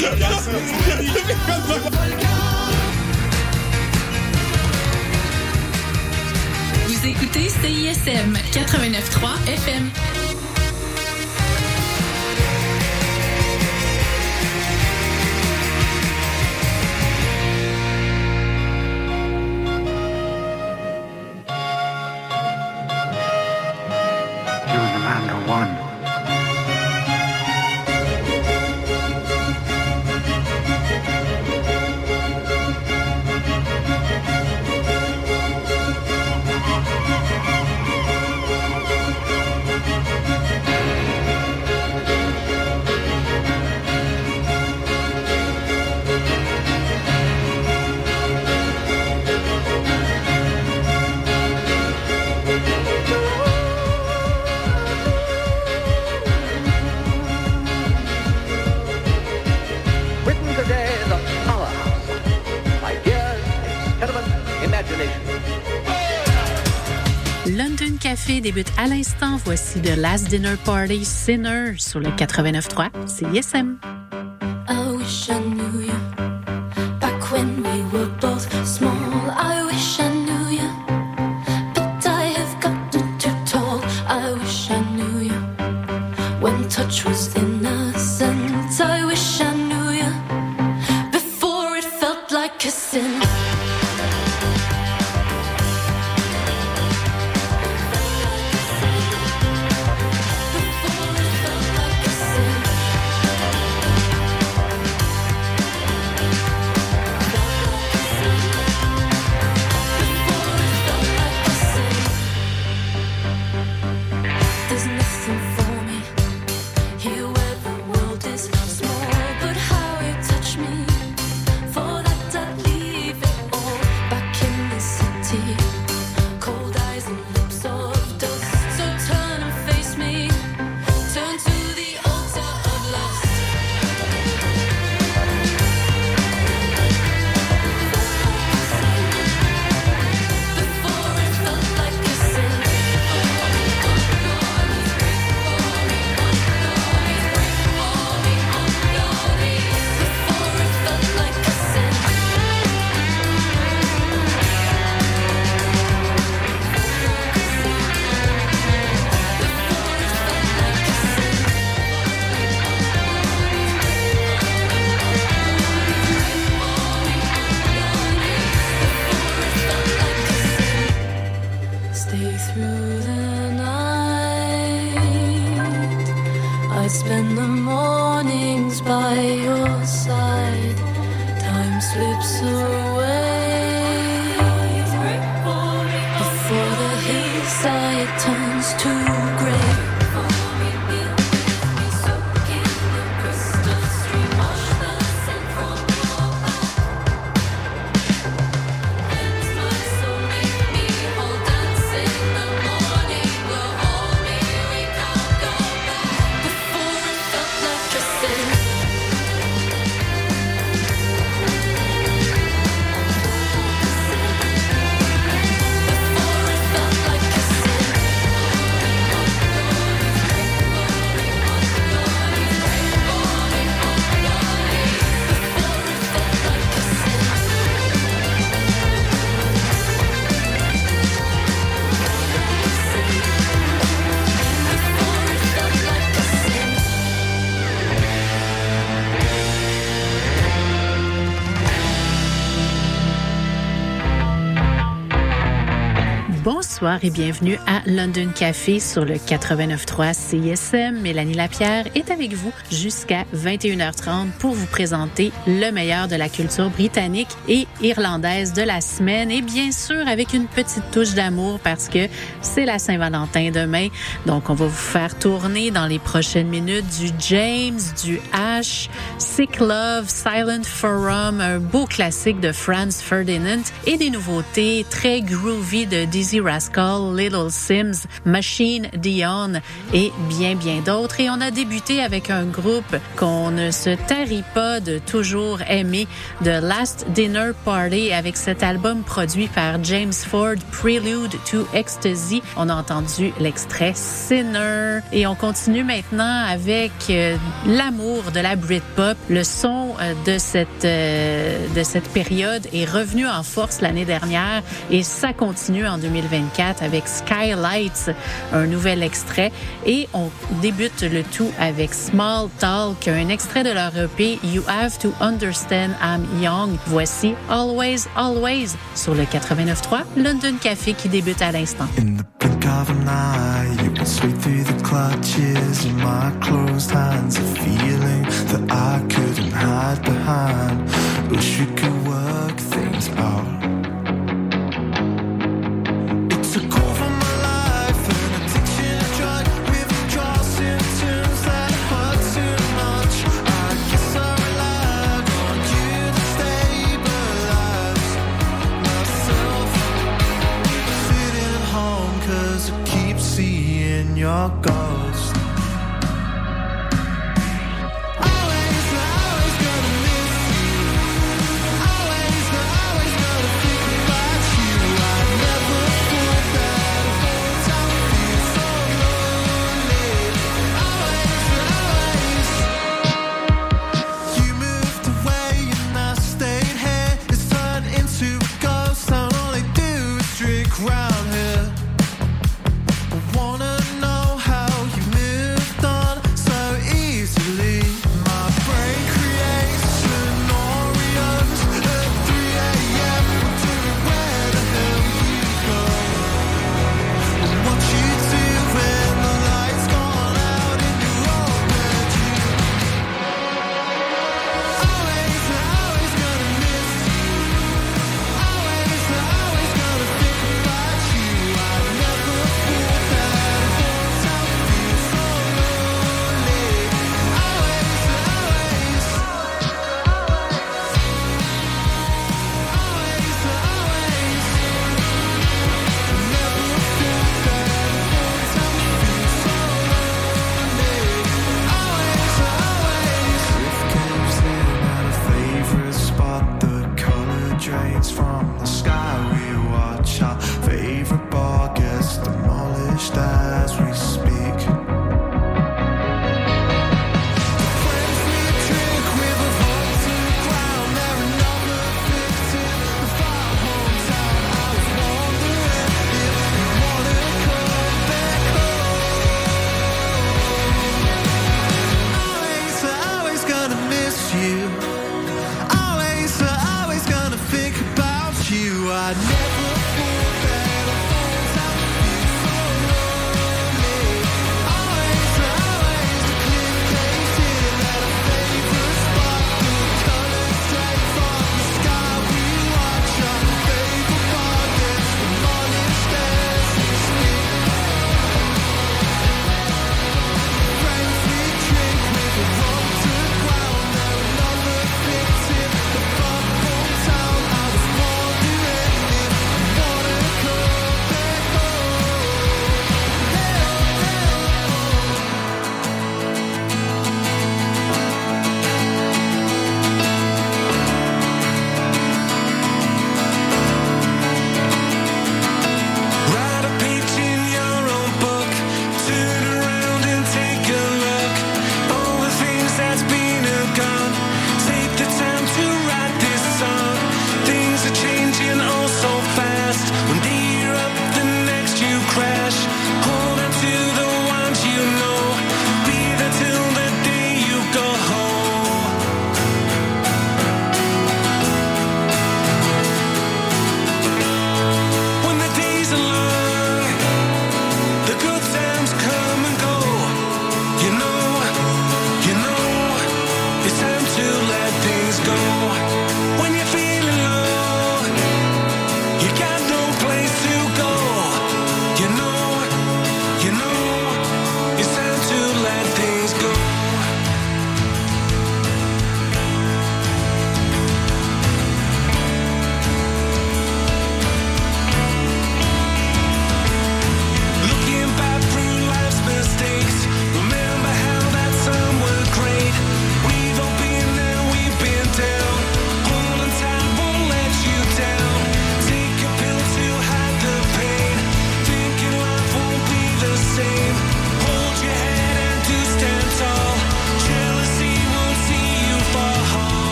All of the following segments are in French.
Vous écoutez CISM 89.3 FM. You and Amanda are one. Café débute à l'instant. Voici The Last Dinner Party Sinner sur le 89.3 CISM. To. Bonsoir et bienvenue à London Café sur le 89.3 CISM. Mélanie Lapierre est avec vous jusqu'à 21h30 pour vous présenter le meilleur de la culture britannique et irlandaise de la semaine et bien sûr avec une petite touche d'amour parce que c'est la Saint-Valentin demain. Donc on va vous faire tourner dans les prochaines minutes du James, du Ash, Sick Love, Silent Forum, un beau classique de Franz Ferdinand et des nouveautés très groovy de Dizzy Rascal Skull, Little Sims, Machine Dion et bien, bien d'autres. Et on a débuté avec un groupe qu'on ne se tarit pas de toujours aimer, The Last Dinner Party, avec cet album produit par James Ford, Prelude to Ecstasy. On a entendu l'extrait Sinner. Et on continue maintenant avec euh, l'amour de la Britpop. Le son euh, de cette, euh, de cette période est revenu en force l'année dernière et ça continue en 2024 avec Skylights, un nouvel extrait. Et on débute le tout avec Small Talk, un extrait de leur EP You Have to Understand I'm Young. Voici Always, Always sur le 89.3 London Café qui débute à l'instant. You through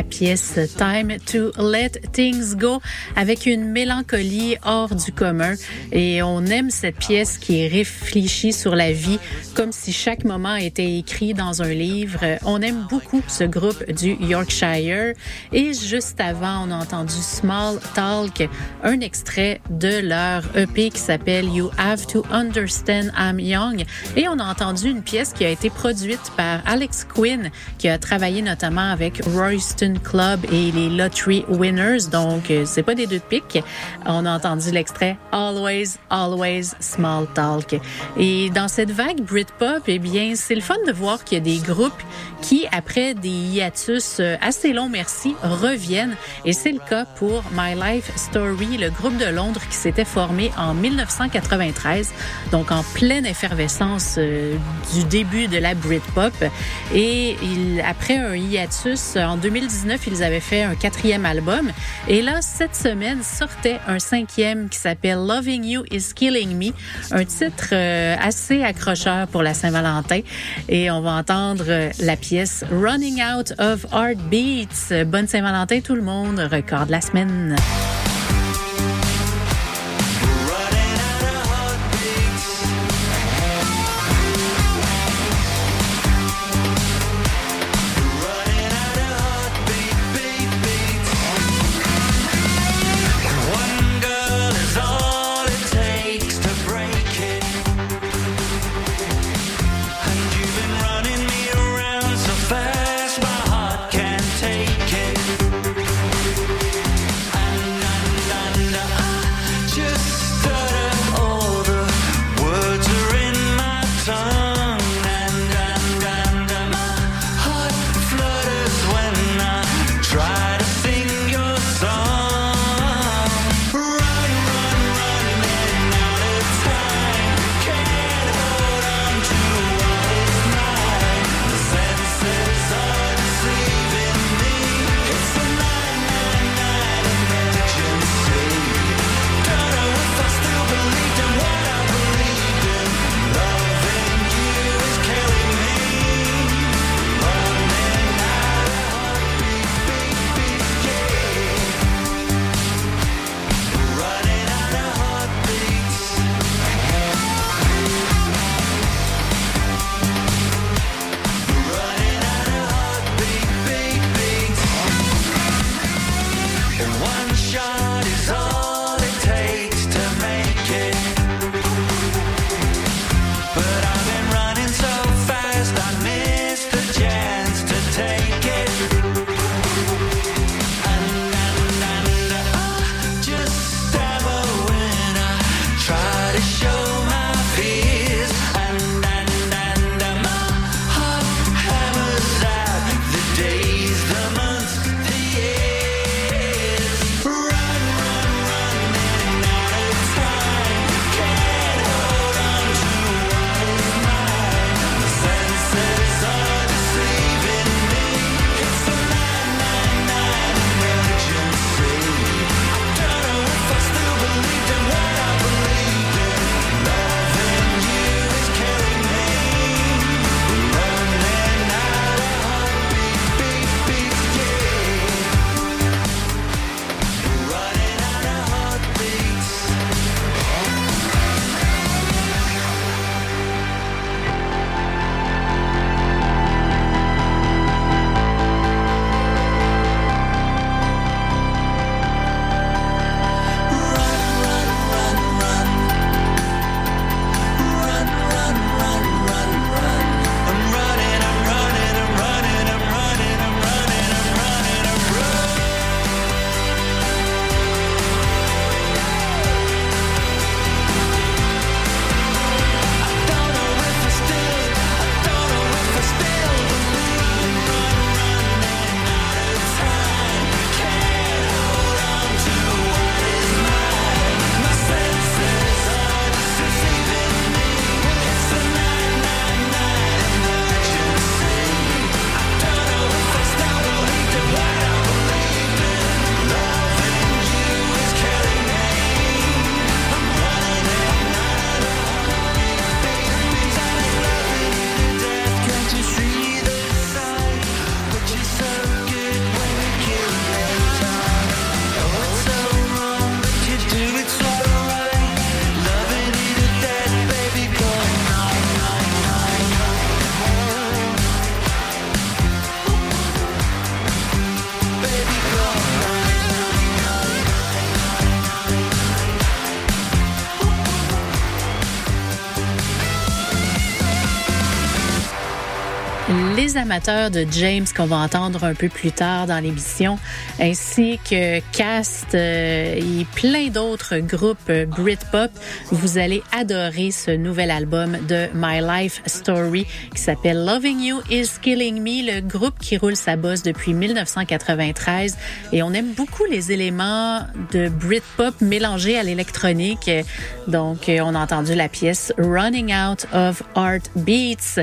la pièce Time to Let Things Go avec une mélancolie hors du commun. Et on aime cette pièce qui est réfléchie sur la vie comme si chaque moment était écrit dans un livre. On aime beaucoup ce groupe du Yorkshire. Et juste avant, on a entendu Small Talk, un extrait de leur EP qui s'appelle You Have to Understand I'm Young. Et on a entendu une pièce qui a été produite par Alex Quinn, qui a travaillé notamment avec Royston Club et les Lottery Winners. Donc, euh, c'est pas des deux de pique. On a entendu l'extrait Always, Always Small Talk. Et dans cette vague Britpop, eh bien, c'est le fun de voir qu'il y a des groupes qui, après des hiatus euh, assez longs, merci, reviennent. Et c'est le cas pour My Life Story, le groupe de Londres qui s'était formé en 1993, donc en pleine effervescence euh, du début de la Britpop. Et il, après un hiatus, en 2019, ils avaient fait un quatrième album. Et là, cette semaine, sortait un cinquième qui s'appelle Loving You is Killing Me, un titre euh, assez accrocheur pour la Saint-Valentin. Et on va entendre euh, la pièce Running Out of Heartbeats. Bonne Saint-Valentin tout le monde, record de la semaine. Amateurs de James qu'on va entendre un peu plus tard dans l'émission, ainsi que Cast euh, et plein d'autres groupes euh, Britpop, vous allez adorer ce nouvel album de My Life Story qui s'appelle Loving You Is Killing Me, le groupe qui roule sa bosse depuis 1993 et on aime beaucoup les éléments de Britpop mélangés à l'électronique. Donc euh, on a entendu la pièce Running Out of Art Beats,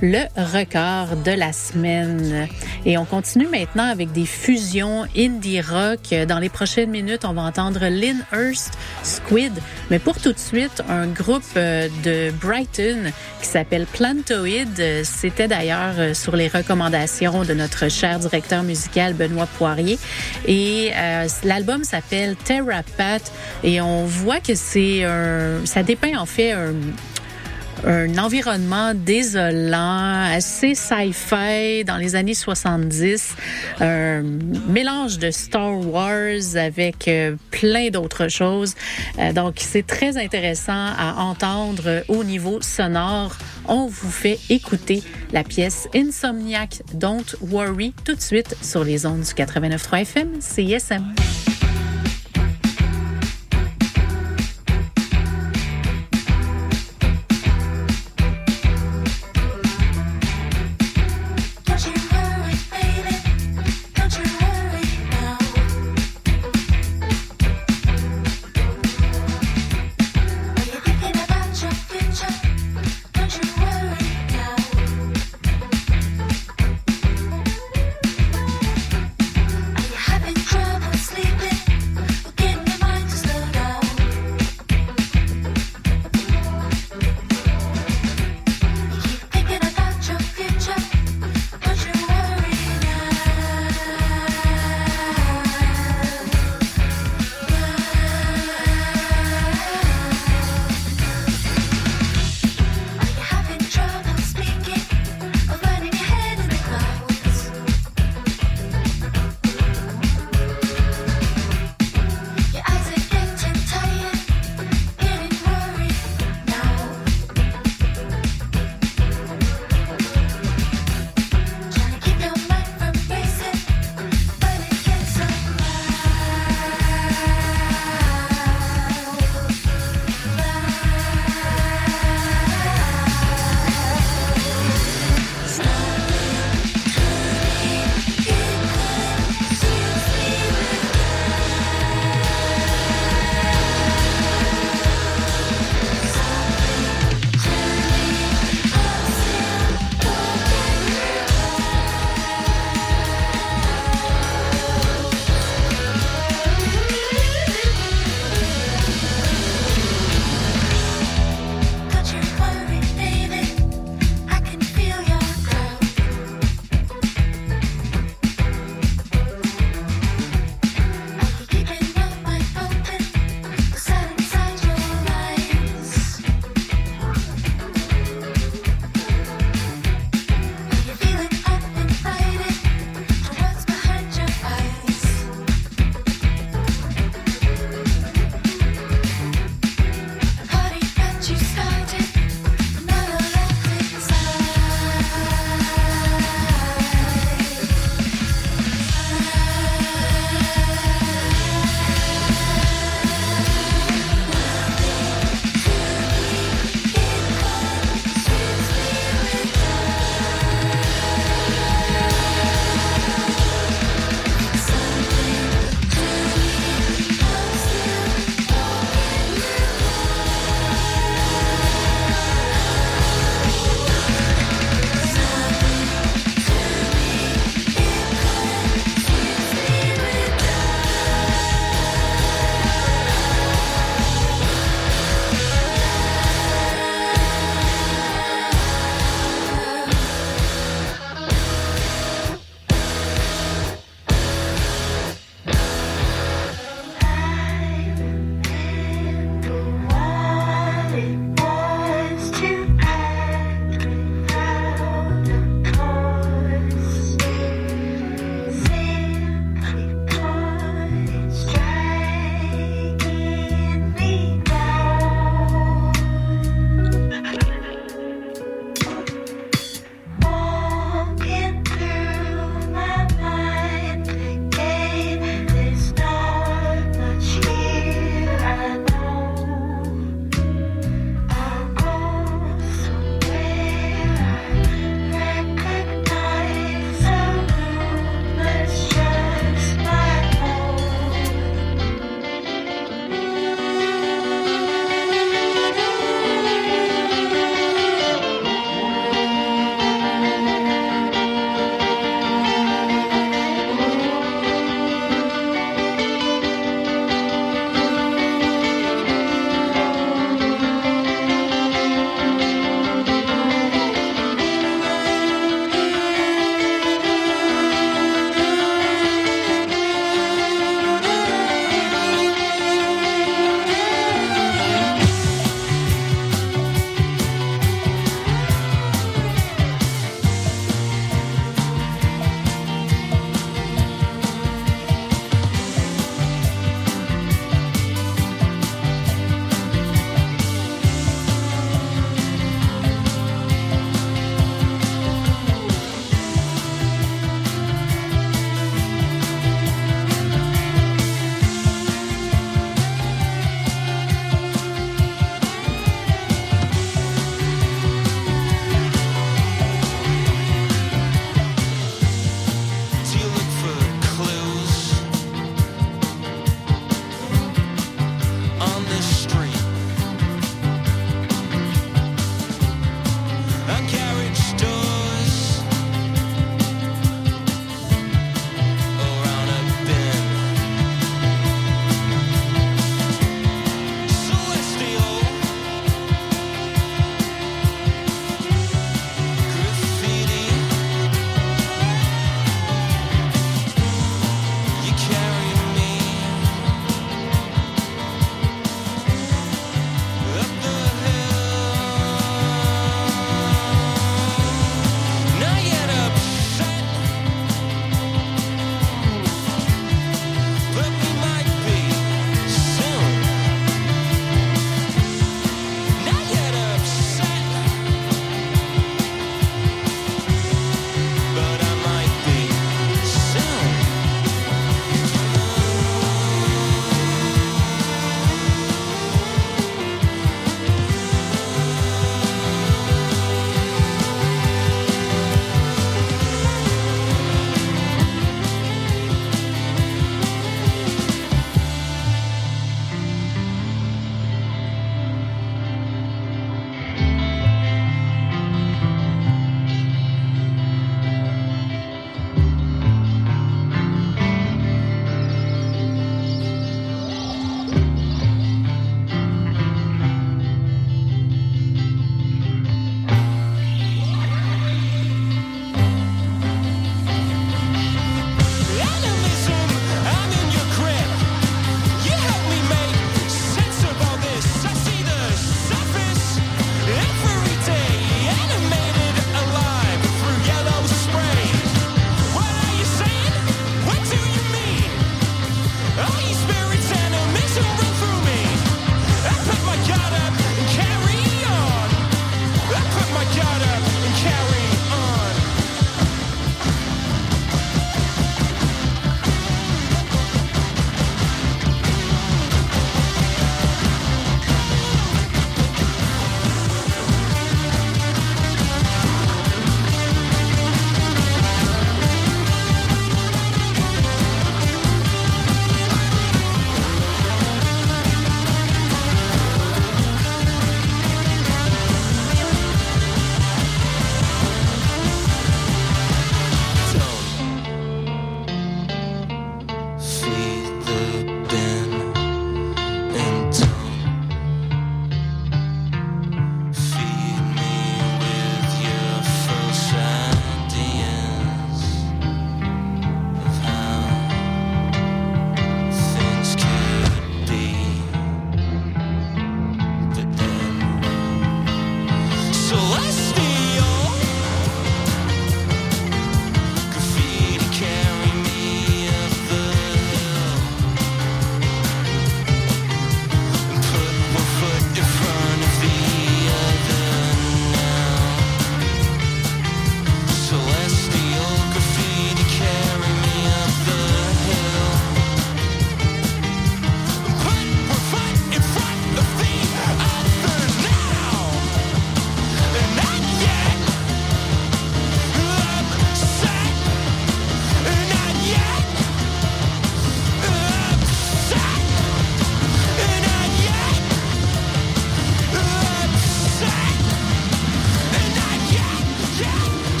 le record de la semaine. Et on continue maintenant avec des fusions indie rock. Dans les prochaines minutes, on va entendre Lynn Hurst, Squid. Mais pour tout de suite, un groupe euh, de Brighton qui s'appelle Plantoid. C'était d'ailleurs euh, sur les recommandations de notre cher directeur musical Benoît Poirier. Et euh, l'album s'appelle Terrapath et on voit que c'est un, ça dépeint en fait un, un environnement désolant, assez sci-fi dans les années 70, un mélange de Star Wars avec euh, plein d'autres choses. Euh, donc c'est très intéressant à entendre au niveau sonore. On vous fait écouter la pièce Insomniac Don't Worry tout de suite sur les ondes du 89.3 FM CISM.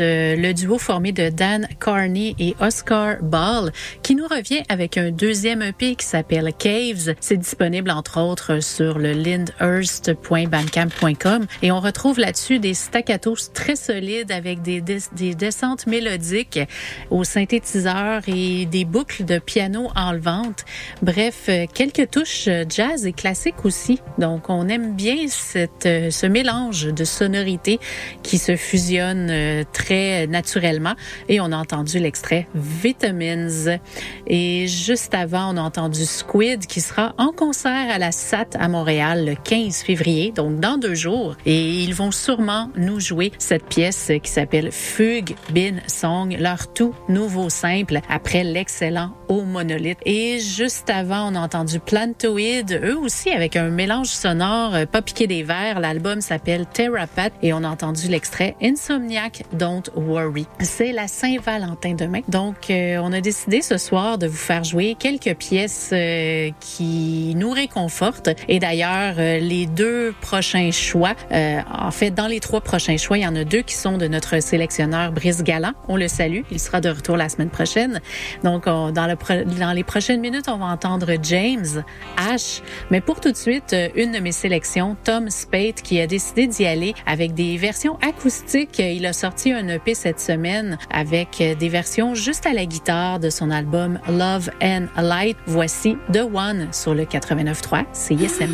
Le duo formé de Dan Carney et Oscar Ball, qui nous revient avec un deuxième EP qui s'appelle Caves. C'est disponible entre autres sur le lindhurst.bandcamp.com et on retrouve là-dessus des staccatos très solides avec des, des, des descentes mélodiques au synthétiseur et des boucles de piano enlevantes. Bref, euh, quelques touches jazz et classiques aussi. Donc, on aime bien cette, euh, ce mélange de sonorités qui se fusionnent euh, très naturellement. Et on a l'extrait Vitamins. Et juste avant, on a entendu Squid qui sera en concert à la SAT à Montréal le 15 février, donc dans deux jours. Et ils vont sûrement nous jouer cette pièce qui s'appelle Fugue Bin Song, leur tout nouveau simple après l'excellent Au Monolith. Et juste avant, on a entendu Plantoid, eux aussi avec un mélange sonore, euh, pas piqué des verres. L'album s'appelle Therapat et on a entendu l'extrait Insomniac Don't Worry. C'est la Saint-Valentin demain. Donc, euh, on a décidé ce soir de vous faire jouer quelques pièces euh, qui nous réconfortent. Et d'ailleurs, euh, les deux prochains choix, euh, en fait, dans les trois prochains choix, il y en a deux qui sont de notre sélectionneur Brice Galland. On le salue. Il sera de retour la semaine prochaine. Donc, on- dans, le dans les prochaines minutes, on va entendre James, Ash. Mais pour tout de suite, euh, une de mes sélections, Tom Spade, qui a décidé d'y aller avec des versions acoustiques. Il a sorti un EP cette semaine avec euh, des versions juste à la guitare de son album Love and Light. Voici The One sur le 89.3 CISM.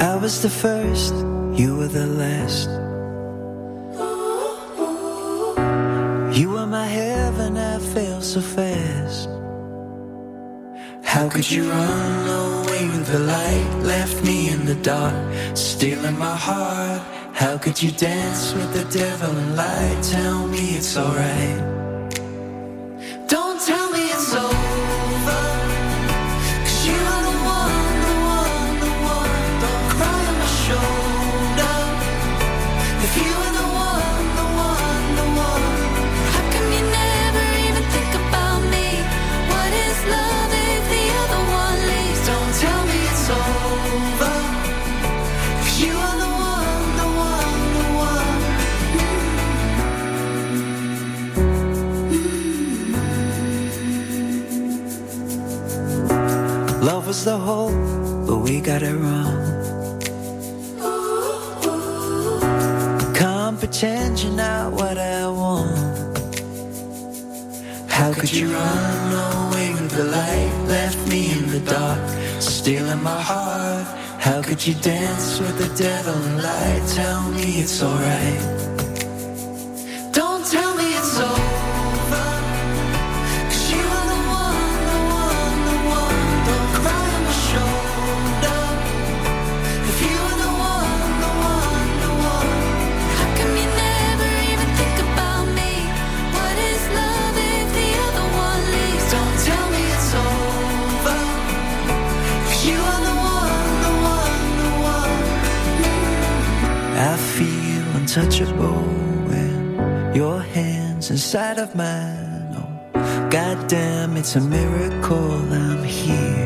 I was the first, you were the last. You were my heaven, I fell so fast. How could you run away when the light? Left me in the dark, stealing my heart. How could you dance with the devil and lie? Tell me it's alright. Don't tell me Love was the hope, but we got it wrong. Come pretend you're not what I want. How could you run away with the light? Left me in the dark, stealing my heart. How could you dance with the devil and lie? Tell me it's alright. Untouchable when your hands inside of mine. Oh, goddamn, it's a miracle I'm here.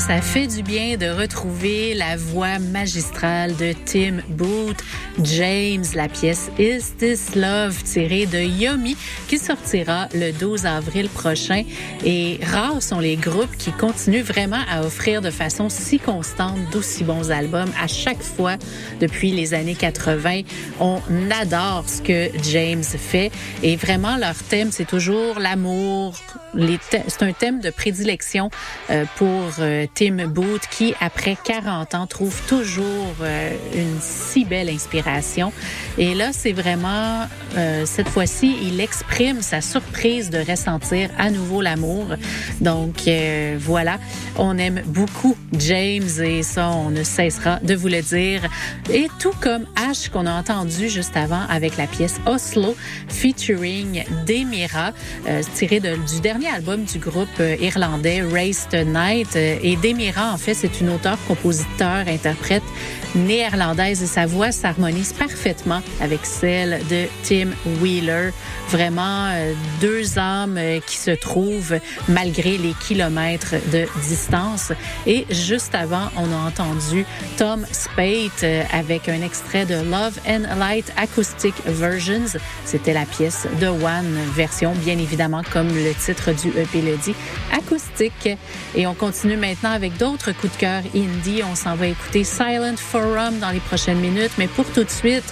Ça fait du bien de retrouver la voix magistrale de Tim Booth, James, la pièce Is This Love tirée de Yomi qui sortira le 12 avril prochain. Et rares sont les groupes qui continuent vraiment à offrir de façon si constante d'aussi bons albums à chaque fois depuis les années 80. On adore ce que James fait et vraiment leur thème, c'est toujours l'amour. C'est un thème de prédilection euh, pour euh, Tim Booth qui, après 40 ans, trouve toujours euh, une si belle inspiration. Et là, c'est vraiment, euh, cette fois-ci, il exprime sa surprise de ressentir à nouveau l'amour. Donc euh, voilà, on aime beaucoup James et ça, on ne cessera de vous le dire. Et tout comme Ash qu'on a entendu juste avant avec la pièce Oslo featuring Demira, euh, tiré de- du dernier album du groupe euh, irlandais Race Tonight. Demira, en fait, c'est une auteure, compositeur, interprète néerlandaise et sa voix s'harmonise parfaitement avec celle de Tim Wheeler. Vraiment euh, deux âmes euh, qui se trouvent malgré les kilomètres de distance. Et juste avant, on a entendu Tom Spate euh, avec un extrait de Love and Light Acoustic Versions. C'était la pièce de One, version bien évidemment comme le titre du EP le dit, acoustique. Et on continue maintenant avec d'autres coups de cœur indie. On s'en va écouter Silent Dans les prochaines minutes, mais pour tout de suite,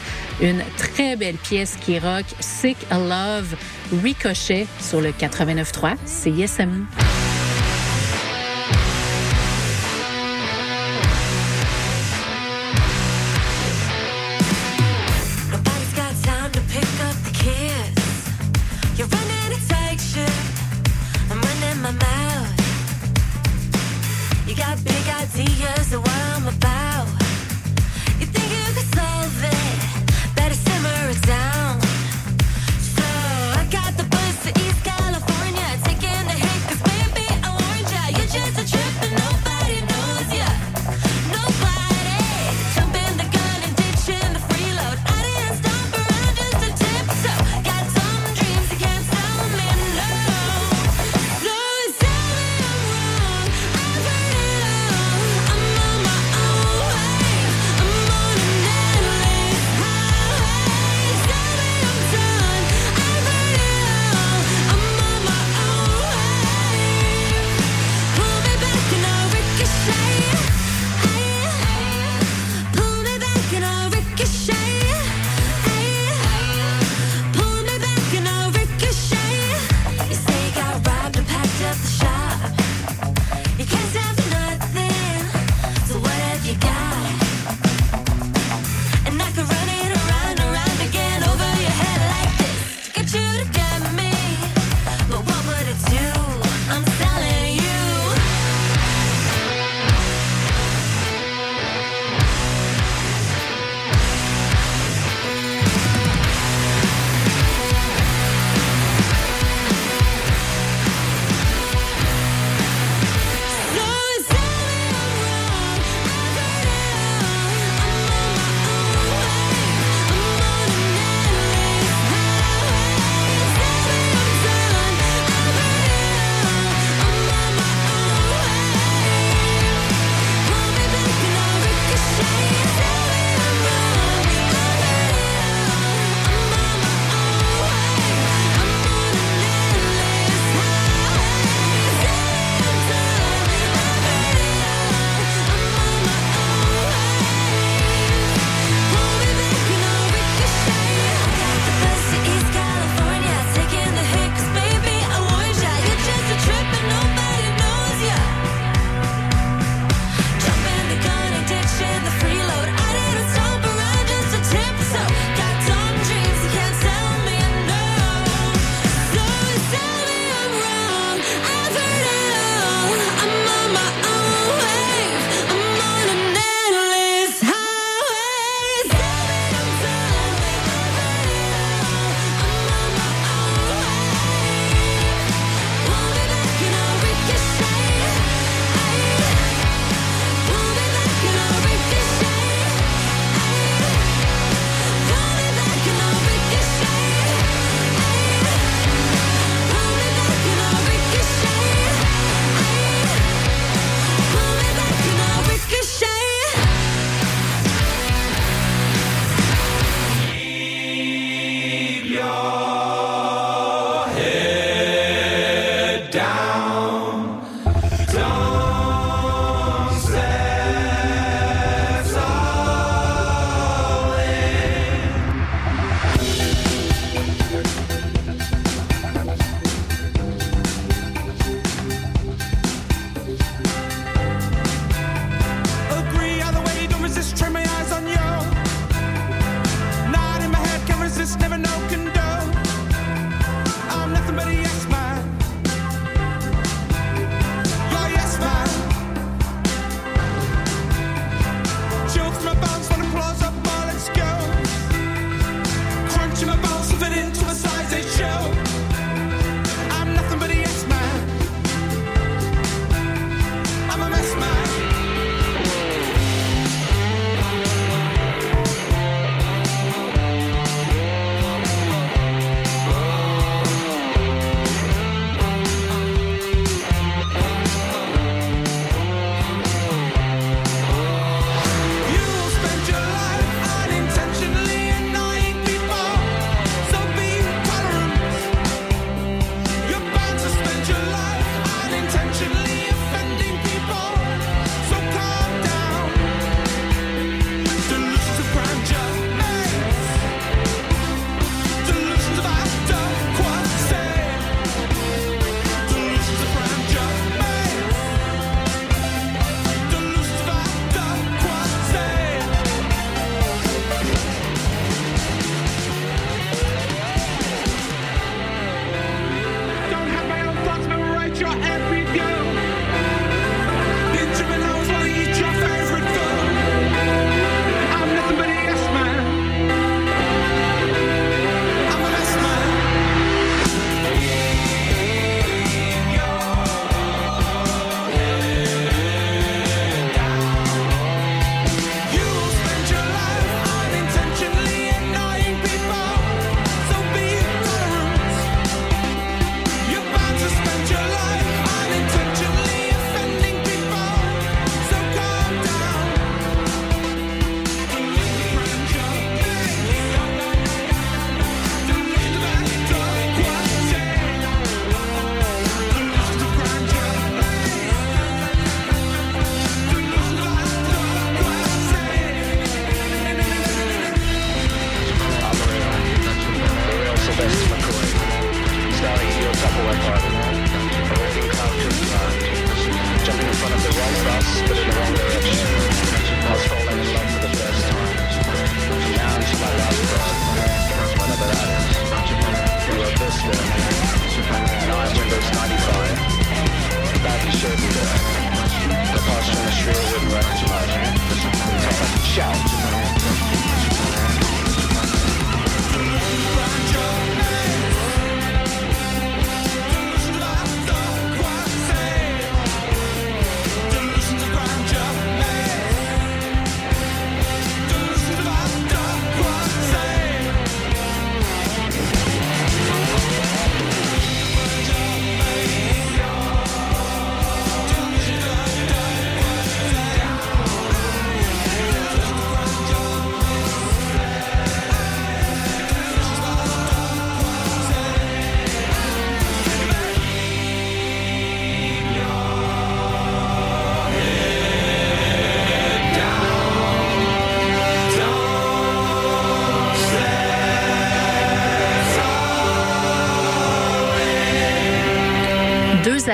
une très belle pièce qui rock, Sick Love, Ricochet sur le 89.3 CISM. Nobody's got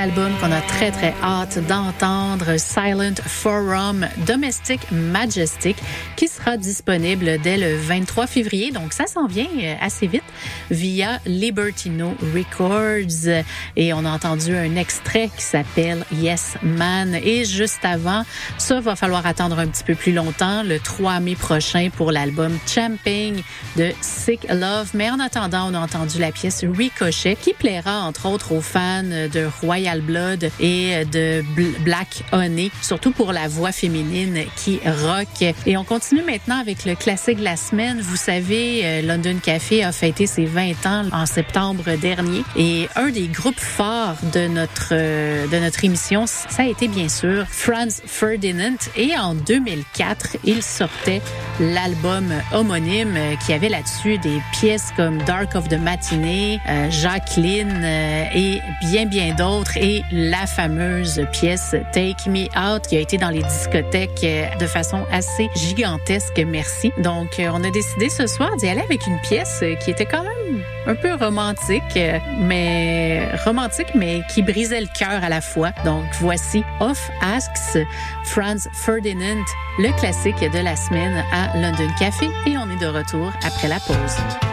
album qu'on a très très hâte d'entendre, Silent Forum Domestic Majestic, qui sera disponible dès le 23 février. Donc ça s'en vient euh, assez vite via Libertino Records. Et on a entendu un extrait qui s'appelle Yes Man. Et juste avant, ça va falloir attendre un petit peu plus longtemps, le 3 mai prochain pour l'album Champing de Sick Love. Mais en attendant, on a entendu la pièce Ricochet qui plaira entre autres aux fans de Royal Blood et de Bl- Black Honey, surtout pour la voix féminine qui rock. Et on continue maintenant avec le classique de la semaine. Vous savez, euh, London Café a fêté ses 20 ans en septembre dernier et un des groupes forts de notre de notre émission, ça a été bien sûr Franz Ferdinand. Et en 2004, il sortait l'album homonyme euh, qui avait là-dessus des pièces comme Dark of the Matinee, euh, Jacqueline euh, et bien bien d'autres. Et la fameuse pièce Take Me Out qui a été dans les discothèques euh, de façon assez gigantesque, merci. Donc euh, on a décidé ce soir d'y aller avec une pièce euh, qui était quand même un peu romantique, euh, mais romantique, mais qui brisait le cœur à la fois. Donc voici Off Asks Franz Ferdinand, le classique de la semaine à London Café, et on est de retour après la pause.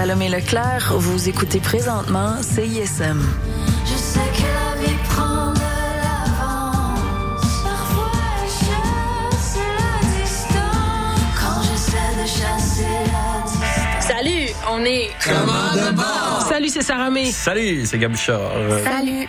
Salomé Leclerc, vous écoutez présentement CISM. Je sais que la vie prend de l'avance. Parfois elle chasse la distance. Quand j'essaie de chasser la distance. Salut, on est Salut, c'est Sarah May. Salut, c'est Gab Bouchard. Euh, Salut,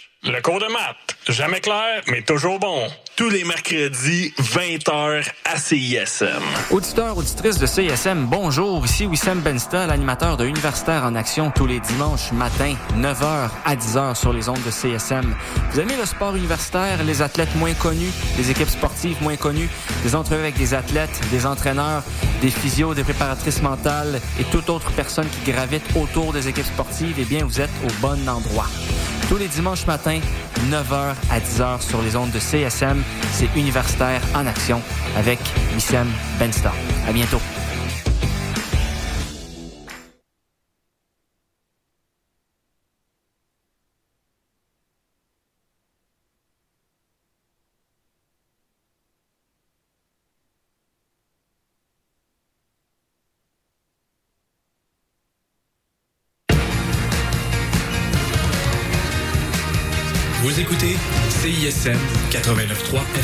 Le cours de maths. Jamais clair, mais toujours bon. Tous les mercredis, 20h à CISM. Auditeurs, auditrices de CISM, bonjour. Ici Wissam Bensta, l'animateur de Universitaire en Action tous les dimanches matin, 9h à 10h sur les ondes de CSM. Vous aimez le sport universitaire, les athlètes moins connus, les équipes sportives moins connues, des entrevues avec des athlètes, des entraîneurs, des physios, des préparatrices mentales et toute autre personne qui gravite autour des équipes sportives, eh bien, vous êtes au bon endroit. Tous les dimanches matin, 9h à 10h sur les ondes de CSM, c'est Universitaire en action avec Wissem Benstar. À bientôt. CISM 89.3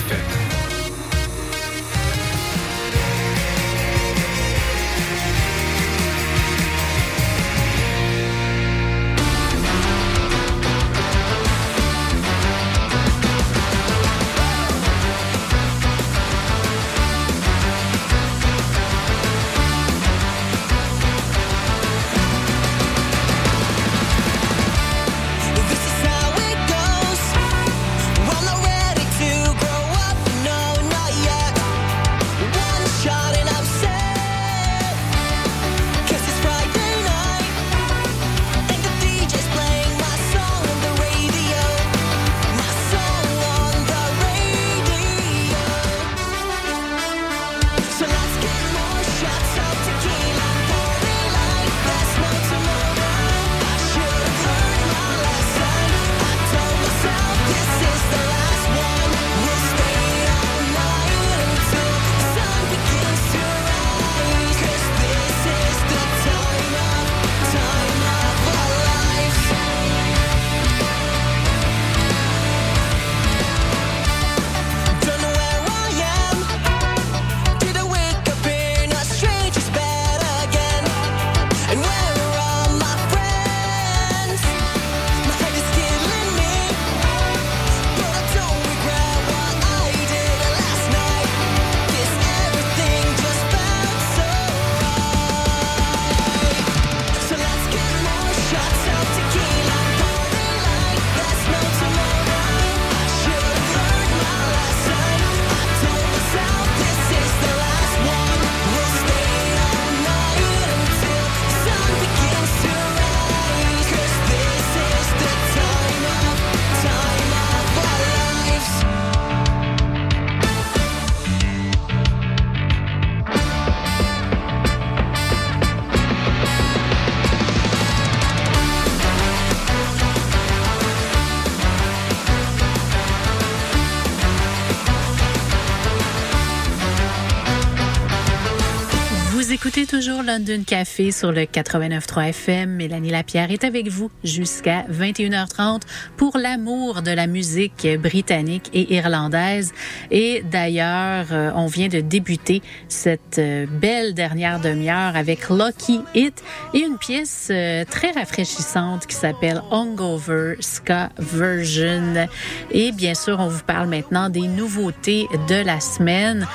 London Café sur le 89.3 FM. Mélanie Lapierre est avec vous jusqu'à 21h30 pour l'amour de la musique britannique et irlandaise. Et d'ailleurs, euh, on vient de débuter cette euh, belle dernière demi-heure avec Lucky It et une pièce euh, très rafraîchissante qui s'appelle Hungover Ska Version. Et bien sûr, on vous parle maintenant des nouveautés de la semaine.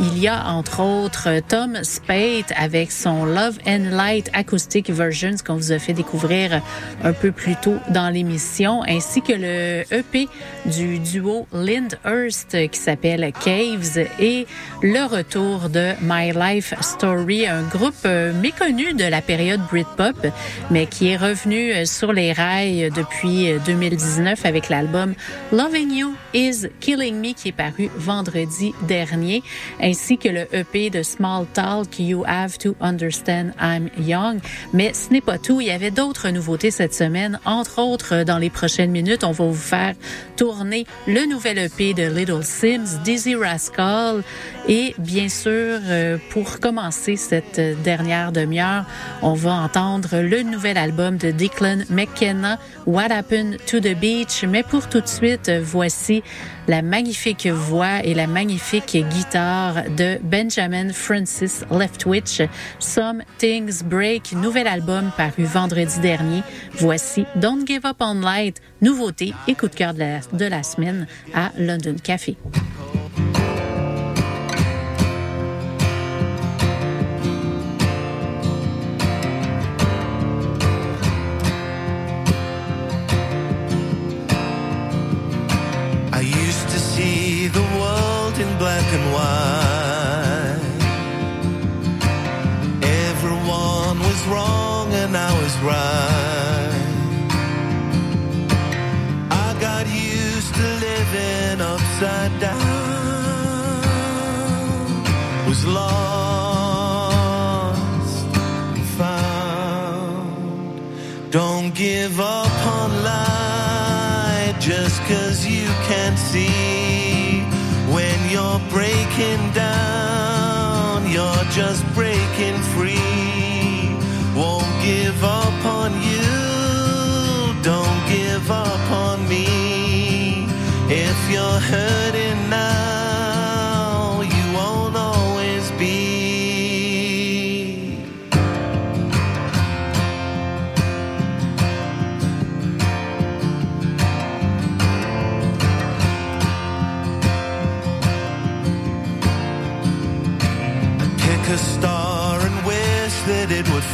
Il y a entre autres Tom Spate avec son Love and Light Acoustic Versions qu'on vous a fait découvrir un peu plus tôt dans l'émission, ainsi que le EP du duo Lyndhurst qui s'appelle Caves et le retour de My Life Story, un groupe euh, méconnu de la période Britpop, mais qui est revenu euh, sur les rails depuis 2019 avec l'album Loving You Is Killing Me qui est paru vendredi dernier ainsi que le EP de Small Talk You Have to Understand I'm Young. Mais ce n'est pas tout. Il y avait d'autres nouveautés cette semaine. Entre autres, dans les prochaines minutes, on va vous faire tourner le nouvel EP de Little Sims, Dizzy Rascal. Et bien sûr, euh, pour commencer cette dernière demi-heure, on va entendre le nouvel album de Declan McKenna, What Happened to the Beach. Mais pour tout de suite, voici la magnifique voix et la magnifique guitare de Benjamin Francis Leftwich. Some Things Break, nouvel album paru vendredi dernier. Voici Don't Give Up on Light, nouveauté et coup de cœur de la, de la semaine à London Café. Don't give up on life just cause you can't see when you're breaking down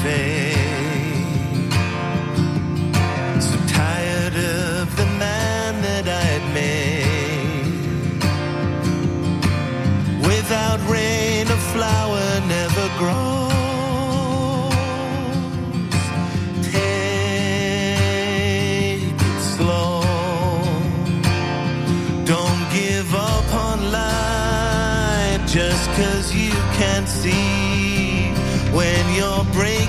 it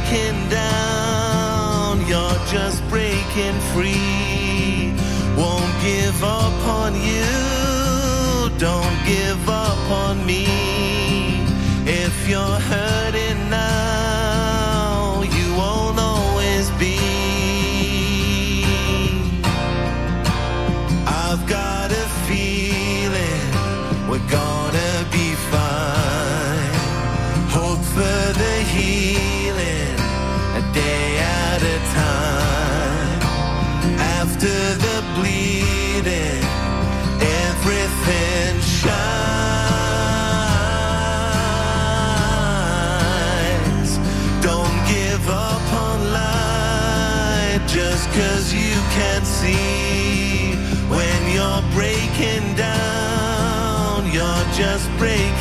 breaking down. You're just breaking free. Won't give up on you. Don't give up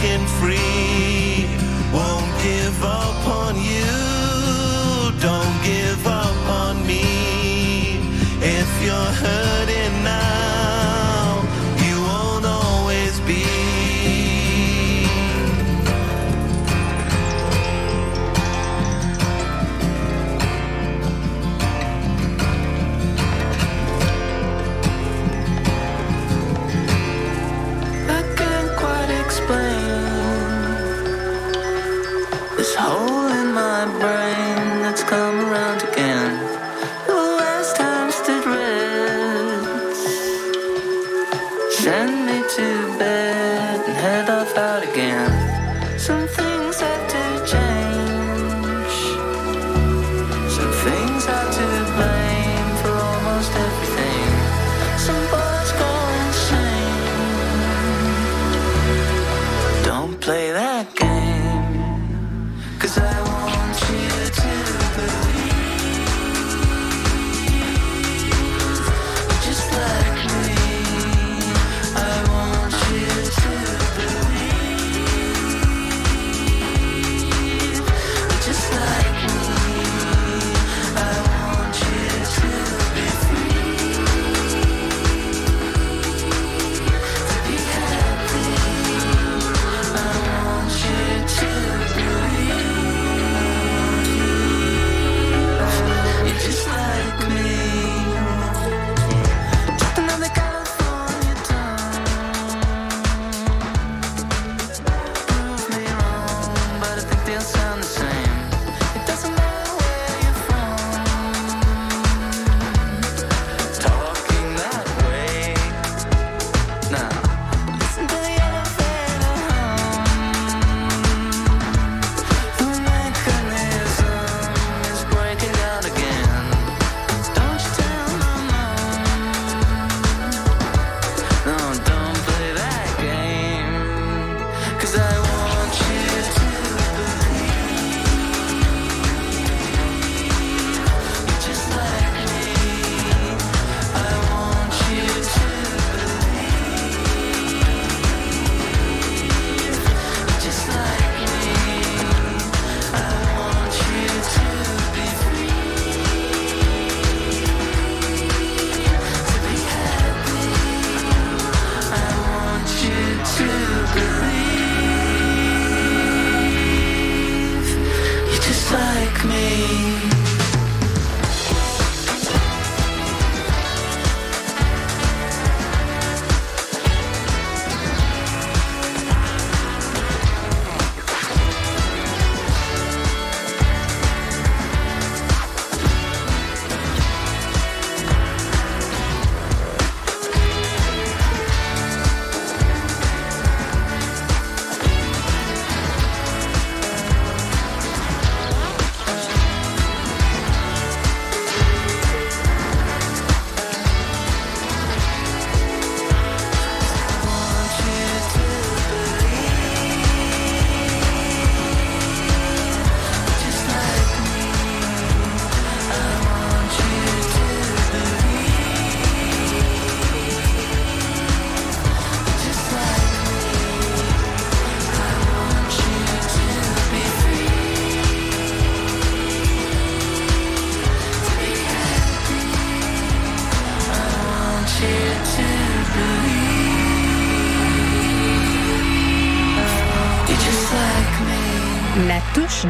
in free to bed and head off out again.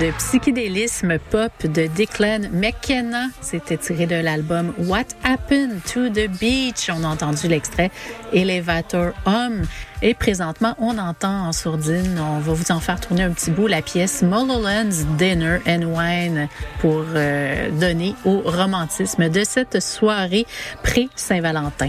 De psychédélisme pop de Declan McKenna, c'était tiré de l'album What Happened to the Beach. On a entendu l'extrait Elevator Home. Et présentement, on entend en sourdine, on va vous en faire tourner un petit bout, la pièce Mulholland's Dinner and Wine pour euh, donner au romantisme de cette soirée pré-Saint-Valentin.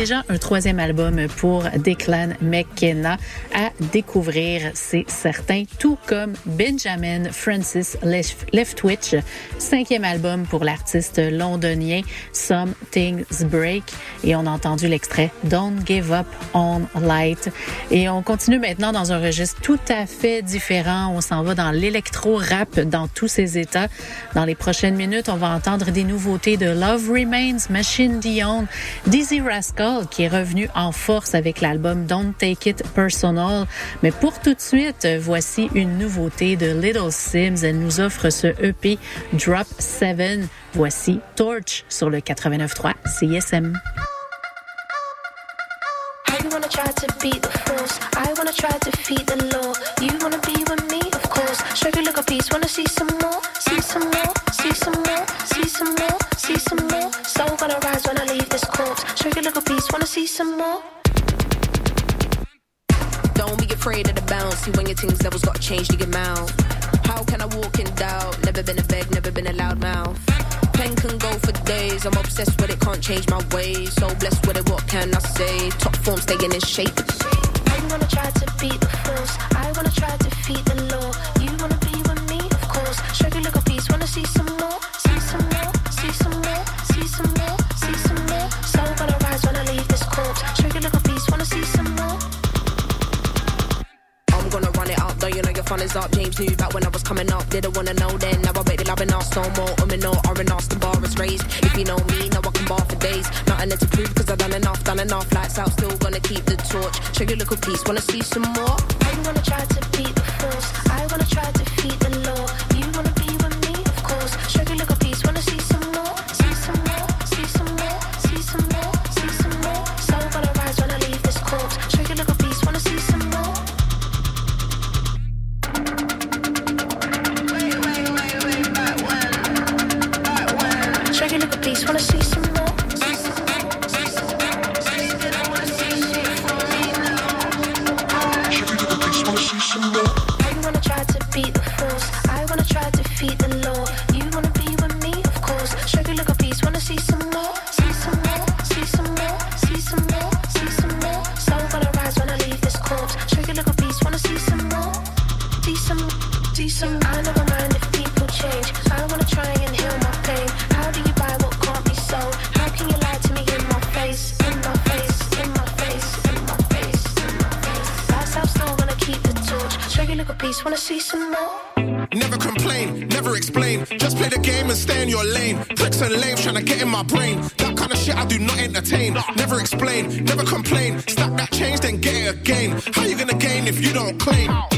Déjà un troisième album pour Declan McKenna à découvrir, c'est certain, tout comme Benjamin Francis Lef- Leftwich, cinquième album pour l'artiste londonien Some Things Break. Et on a entendu l'extrait Don't Give Up on Light. Et on continue maintenant dans un registre tout à fait différent. On s'en va dans l'électro-rap dans tous ses états. Dans les prochaines minutes, on va entendre des nouveautés de Love Remains, Machine Dion, Dizzy Rascal qui est revenu en force avec l'album Don't Take It Personal. Mais pour tout de suite, voici une nouveauté de Little Sims. Elle nous offre ce EP Drop 7. Voici Torch sur le 89.3 CSM. I wanna try to beat the force. I wanna try to feed the law. You wanna be with me, of course. Sure, if you look a piece, wanna see some more, see some more? see some more, see some more, see some more. Soul gonna rise when I leave this corpse. Shrink a little piece, wanna see some more. Don't be afraid of the bounce. See when your things levels got changed, you get mouth. How can I walk in doubt? Never been a beg, never been a loud mouth. Pen can go for days. I'm obsessed with it, can't change my ways. So blessed with it, what can I say? Top form, staying in shape. I'm gonna try to beat the force. I wanna try to defeat the law wanna see some more. I wanna try to beat the force. I wanna try to defeat the law. Shake it like a you don't claim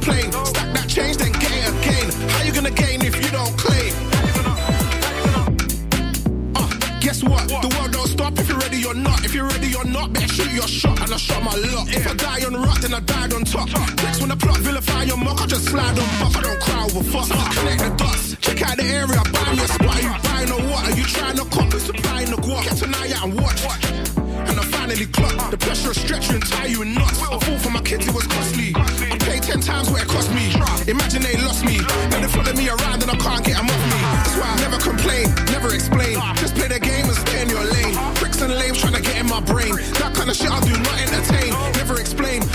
complain. Stack that change, then get it again. How you gonna gain if you don't claim? Uh, guess what? The world don't stop if you're ready or not. If you're ready or not, better shoot your shot. And I shot my lot. If I die on rock, then I died on top. Next when I plot, vilify your mock, I just slide on fuck. I don't cry over fuss. I Connect the dots. Check out the area, buy your spot. Are you buying or what? Are you trying to cop? It's supplying the guap. Get to now, yeah, and watch. And I finally cluck. The pressure of stretch and tie you in knots. I fall for my kids, it was costly. I paid ten times what it cost me. Imagine they lost me. Now they follow me around and I can't get them off me. That's why I never complain, never explain. Just play the game and stay in your lane. Pricks and lames trying to get in my brain. That kind of shit I do not entertain. Never explain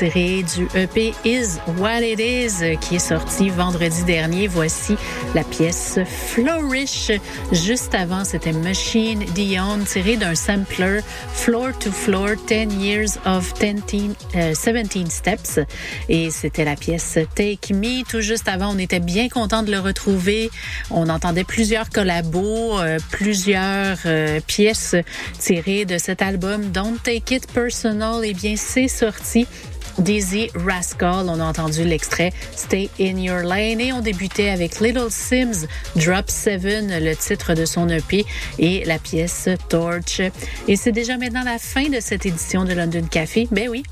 tiré du EP Is What It Is, qui est sorti vendredi dernier. Voici la pièce Flourish. Juste avant, c'était Machine Dion, tiré d'un sampler Floor to Floor, 10 Years of 10, euh, 17 Steps. Et c'était la pièce Take Me. Tout juste avant, on était bien content de le retrouver. On entendait plusieurs collabos, euh, plusieurs euh, pièces tirées de cet album Don't Take It Personal. Eh bien, c'est sorti. Dizzy Rascal, on a entendu l'extrait Stay in Your Lane et on débutait avec Little Sims Drop 7, le titre de son EP et la pièce Torch. Et c'est déjà maintenant la fin de cette édition de London Café. Ben oui,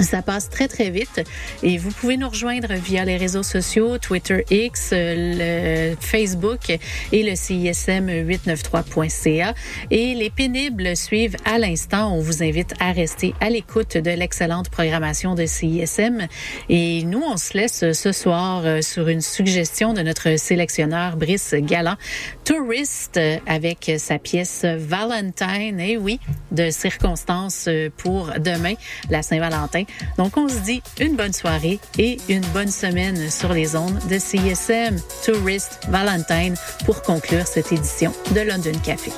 ça passe très, très vite et vous pouvez nous rejoindre via les réseaux sociaux, Twitter X, euh, le Facebook et le CISM893.ca. Et les pénibles suivent à l'instant. On vous invite à rester à l'écoute de l'excellente programmation de CISM. Et nous, on se laisse ce soir euh, sur une suggestion de notre sélectionneur Brice Galland, Tourist, euh, avec sa pièce Valentine. Et oui, de circonstances pour demain, la Saint-Valentin. Donc, on se dit une bonne soirée et une bonne semaine sur les ondes de CISM Tourist Valentine pour conclure cette édition de London Café.